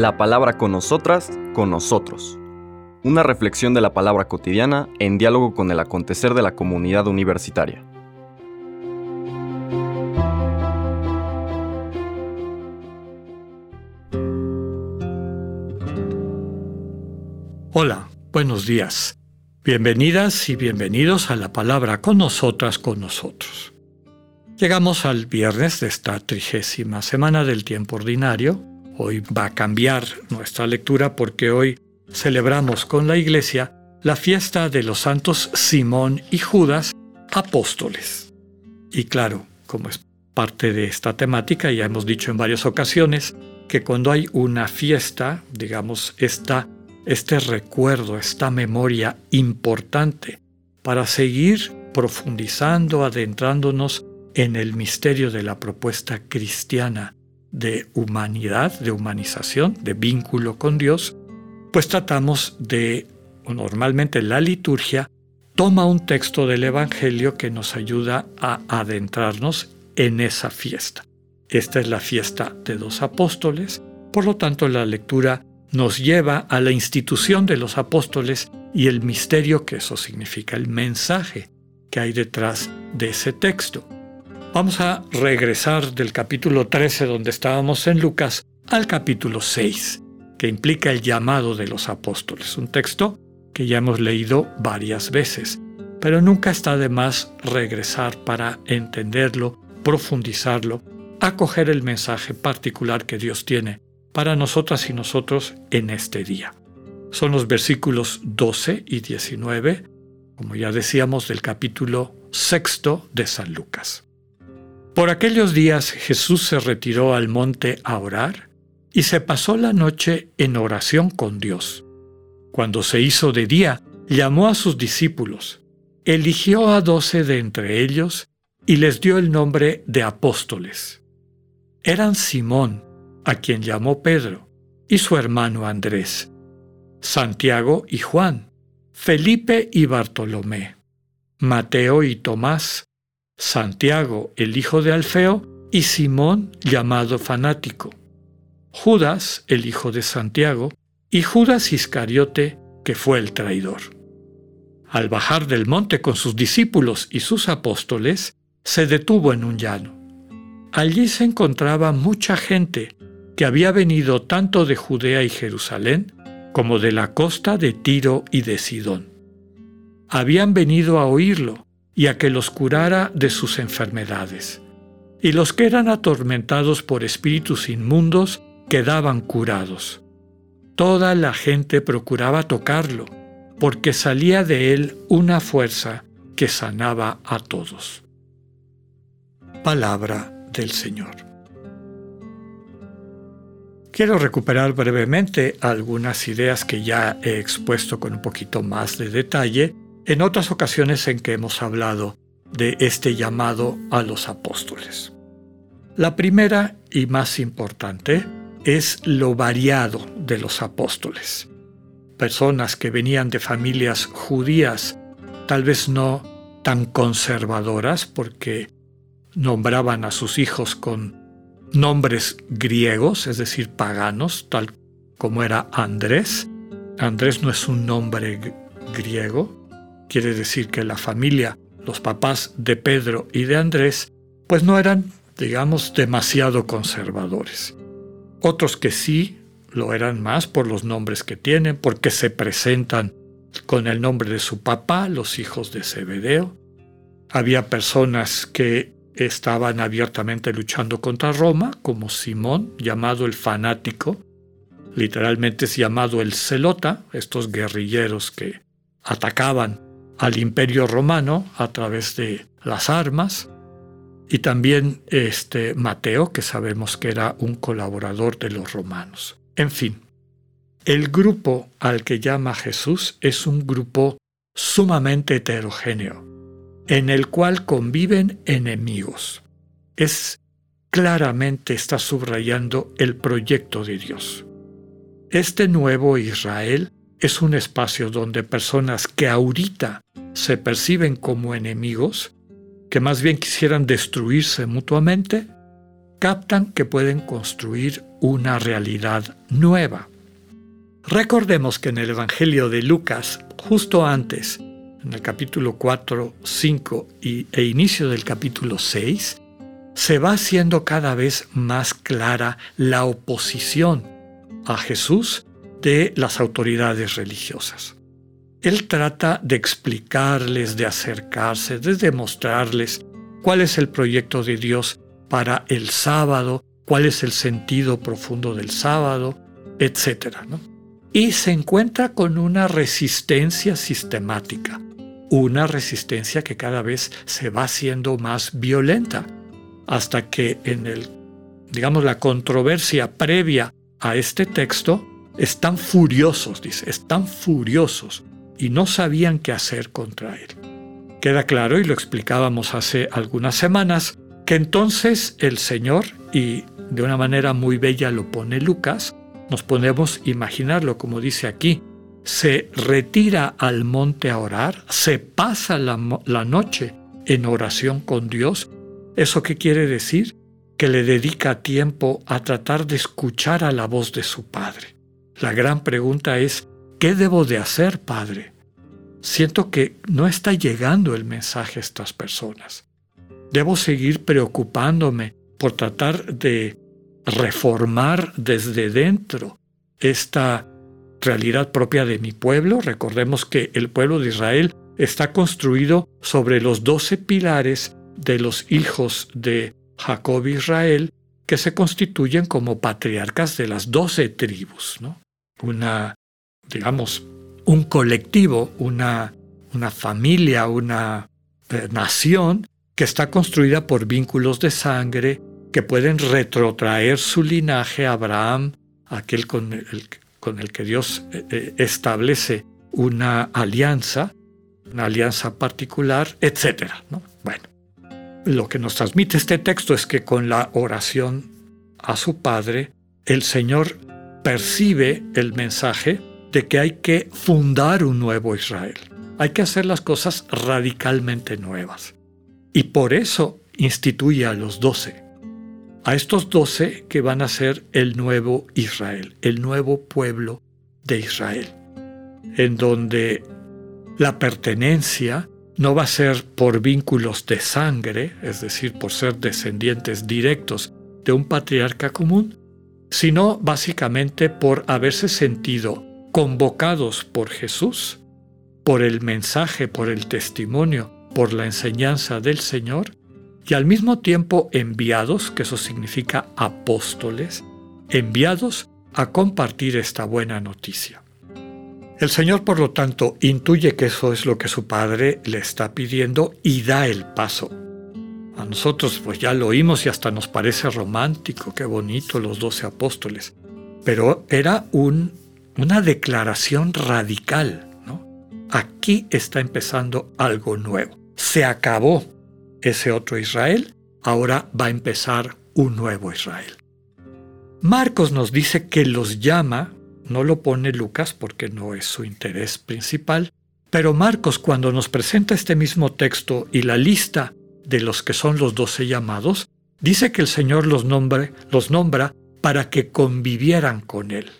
La palabra con nosotras, con nosotros. Una reflexión de la palabra cotidiana en diálogo con el acontecer de la comunidad universitaria. Hola, buenos días. Bienvenidas y bienvenidos a la palabra con nosotras, con nosotros. Llegamos al viernes de esta trigésima semana del tiempo ordinario. Hoy va a cambiar nuestra lectura porque hoy celebramos con la Iglesia la fiesta de los santos Simón y Judas, apóstoles. Y claro, como es parte de esta temática, ya hemos dicho en varias ocasiones que cuando hay una fiesta, digamos, esta, este recuerdo, esta memoria importante para seguir profundizando, adentrándonos en el misterio de la propuesta cristiana de humanidad, de humanización, de vínculo con Dios, pues tratamos de, o normalmente la liturgia, toma un texto del Evangelio que nos ayuda a adentrarnos en esa fiesta. Esta es la fiesta de dos apóstoles, por lo tanto la lectura nos lleva a la institución de los apóstoles y el misterio que eso significa, el mensaje que hay detrás de ese texto. Vamos a regresar del capítulo 13 donde estábamos en Lucas al capítulo 6, que implica el llamado de los apóstoles, un texto que ya hemos leído varias veces, pero nunca está de más regresar para entenderlo, profundizarlo, acoger el mensaje particular que Dios tiene para nosotras y nosotros en este día. Son los versículos 12 y 19, como ya decíamos, del capítulo sexto de San Lucas. Por aquellos días Jesús se retiró al monte a orar y se pasó la noche en oración con Dios. Cuando se hizo de día, llamó a sus discípulos, eligió a doce de entre ellos y les dio el nombre de apóstoles. Eran Simón, a quien llamó Pedro, y su hermano Andrés, Santiago y Juan, Felipe y Bartolomé, Mateo y Tomás, Santiago, el hijo de Alfeo, y Simón, llamado fanático, Judas, el hijo de Santiago, y Judas Iscariote, que fue el traidor. Al bajar del monte con sus discípulos y sus apóstoles, se detuvo en un llano. Allí se encontraba mucha gente que había venido tanto de Judea y Jerusalén como de la costa de Tiro y de Sidón. Habían venido a oírlo y a que los curara de sus enfermedades. Y los que eran atormentados por espíritus inmundos quedaban curados. Toda la gente procuraba tocarlo, porque salía de él una fuerza que sanaba a todos. Palabra del Señor. Quiero recuperar brevemente algunas ideas que ya he expuesto con un poquito más de detalle en otras ocasiones en que hemos hablado de este llamado a los apóstoles. La primera y más importante es lo variado de los apóstoles. Personas que venían de familias judías, tal vez no tan conservadoras porque nombraban a sus hijos con nombres griegos, es decir, paganos, tal como era Andrés. Andrés no es un nombre griego, Quiere decir que la familia, los papás de Pedro y de Andrés, pues no eran, digamos, demasiado conservadores. Otros que sí lo eran más por los nombres que tienen, porque se presentan con el nombre de su papá, los hijos de Zebedeo. Había personas que estaban abiertamente luchando contra Roma, como Simón, llamado el fanático, literalmente es llamado el celota, estos guerrilleros que atacaban al imperio romano a través de las armas y también este Mateo, que sabemos que era un colaborador de los romanos. En fin, el grupo al que llama Jesús es un grupo sumamente heterogéneo, en el cual conviven enemigos. Es claramente está subrayando el proyecto de Dios. Este nuevo Israel es un espacio donde personas que ahorita se perciben como enemigos, que más bien quisieran destruirse mutuamente, captan que pueden construir una realidad nueva. Recordemos que en el Evangelio de Lucas, justo antes, en el capítulo 4, 5 y, e inicio del capítulo 6, se va haciendo cada vez más clara la oposición a Jesús de las autoridades religiosas. Él trata de explicarles, de acercarse, de demostrarles cuál es el proyecto de Dios para el sábado, cuál es el sentido profundo del sábado, etc. Y se encuentra con una resistencia sistemática, una resistencia que cada vez se va haciendo más violenta, hasta que en el, digamos, la controversia previa a este texto, están furiosos, dice, están furiosos y no sabían qué hacer contra él. Queda claro, y lo explicábamos hace algunas semanas, que entonces el Señor, y de una manera muy bella lo pone Lucas, nos podemos imaginarlo como dice aquí, se retira al monte a orar, se pasa la, la noche en oración con Dios. ¿Eso qué quiere decir? Que le dedica tiempo a tratar de escuchar a la voz de su Padre. La gran pregunta es, ¿qué debo de hacer, Padre? Siento que no está llegando el mensaje a estas personas. Debo seguir preocupándome por tratar de reformar desde dentro esta realidad propia de mi pueblo. Recordemos que el pueblo de Israel está construido sobre los doce pilares de los hijos de Jacob Israel que se constituyen como patriarcas de las doce tribus. ¿no? una, digamos, un colectivo, una, una familia, una eh, nación que está construida por vínculos de sangre que pueden retrotraer su linaje a Abraham, aquel con el, con el que Dios eh, eh, establece una alianza, una alianza particular, etc. ¿no? Bueno, lo que nos transmite este texto es que con la oración a su Padre, el Señor percibe el mensaje de que hay que fundar un nuevo Israel. Hay que hacer las cosas radicalmente nuevas. Y por eso instituye a los doce. A estos doce que van a ser el nuevo Israel, el nuevo pueblo de Israel, en donde la pertenencia no va a ser por vínculos de sangre, es decir, por ser descendientes directos de un patriarca común, sino básicamente por haberse sentido convocados por Jesús, por el mensaje, por el testimonio, por la enseñanza del Señor, y al mismo tiempo enviados, que eso significa apóstoles, enviados a compartir esta buena noticia. El Señor, por lo tanto, intuye que eso es lo que su Padre le está pidiendo y da el paso. A nosotros pues ya lo oímos y hasta nos parece romántico, qué bonito los doce apóstoles. Pero era un, una declaración radical. ¿no? Aquí está empezando algo nuevo. Se acabó ese otro Israel, ahora va a empezar un nuevo Israel. Marcos nos dice que los llama, no lo pone Lucas porque no es su interés principal, pero Marcos cuando nos presenta este mismo texto y la lista de los que son los doce llamados, dice que el Señor los, los nombra para que convivieran con Él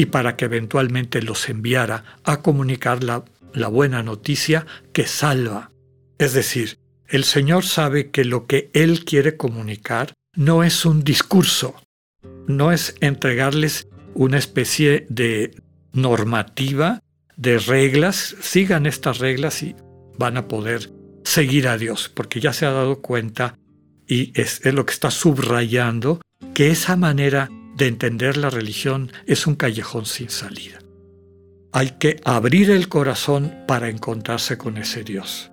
y para que eventualmente los enviara a comunicar la, la buena noticia que salva. Es decir, el Señor sabe que lo que Él quiere comunicar no es un discurso, no es entregarles una especie de normativa, de reglas, sigan estas reglas y van a poder seguir a Dios, porque ya se ha dado cuenta y es, lo que está subrayando, que esa manera de entender la religión es un callejón sin salida. Hay que abrir el corazón para encontrarse con ese Dios.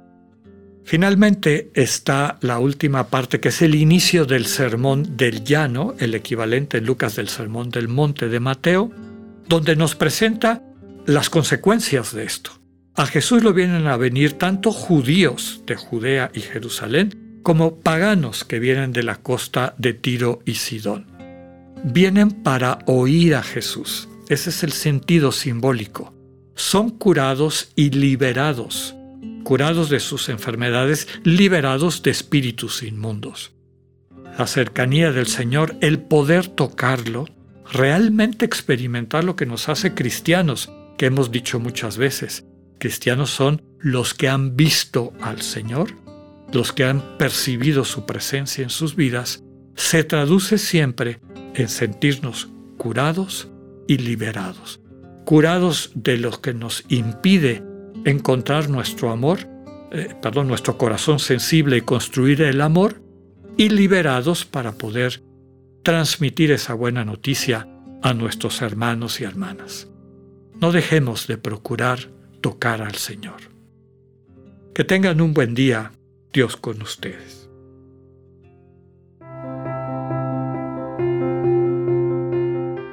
Finalmente está la última parte, que es el inicio del sermón del llano, el equivalente en Lucas del sermón del monte de Mateo, donde nos presenta las consecuencias de esto. A Jesús lo vienen a venir tanto judíos de Judea y Jerusalén como paganos que vienen de la costa de Tiro y Sidón. Vienen para oír a Jesús. Ese es el sentido simbólico. Son curados y liberados, curados de sus enfermedades, liberados de espíritus inmundos. la cercanía del Señor, el poder tocarlo, realmente experimentar lo que nos hace cristianos, que hemos dicho muchas veces. Cristianos son los que han visto al Señor, los que han percibido su presencia en sus vidas, se traduce siempre en sentirnos curados y liberados. Curados de lo que nos impide encontrar nuestro amor, eh, perdón, nuestro corazón sensible y construir el amor, y liberados para poder transmitir esa buena noticia a nuestros hermanos y hermanas. No dejemos de procurar tocar al Señor. Que tengan un buen día, Dios con ustedes.